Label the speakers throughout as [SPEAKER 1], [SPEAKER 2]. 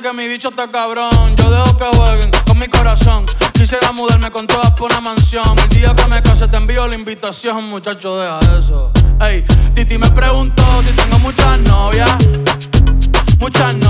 [SPEAKER 1] que mi bicho está cabrón. Yo dejo que jueguen con mi corazón. Quisiera mudarme con todas por una mansión. El día que me case te envío la invitación, muchacho, deja eso. Ey, Titi me preguntó si tengo muchas novias. Muchas novias,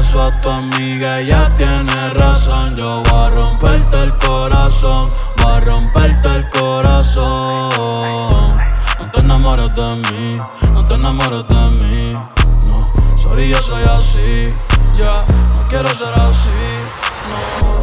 [SPEAKER 1] caso a tu amiga, ella tiene razón. Yo voy a romperte el corazón, voy a romperte el corazón. No te enamores de mí, no te enamores de mí. No, sorry, yo soy así, ya, no quiero ser así.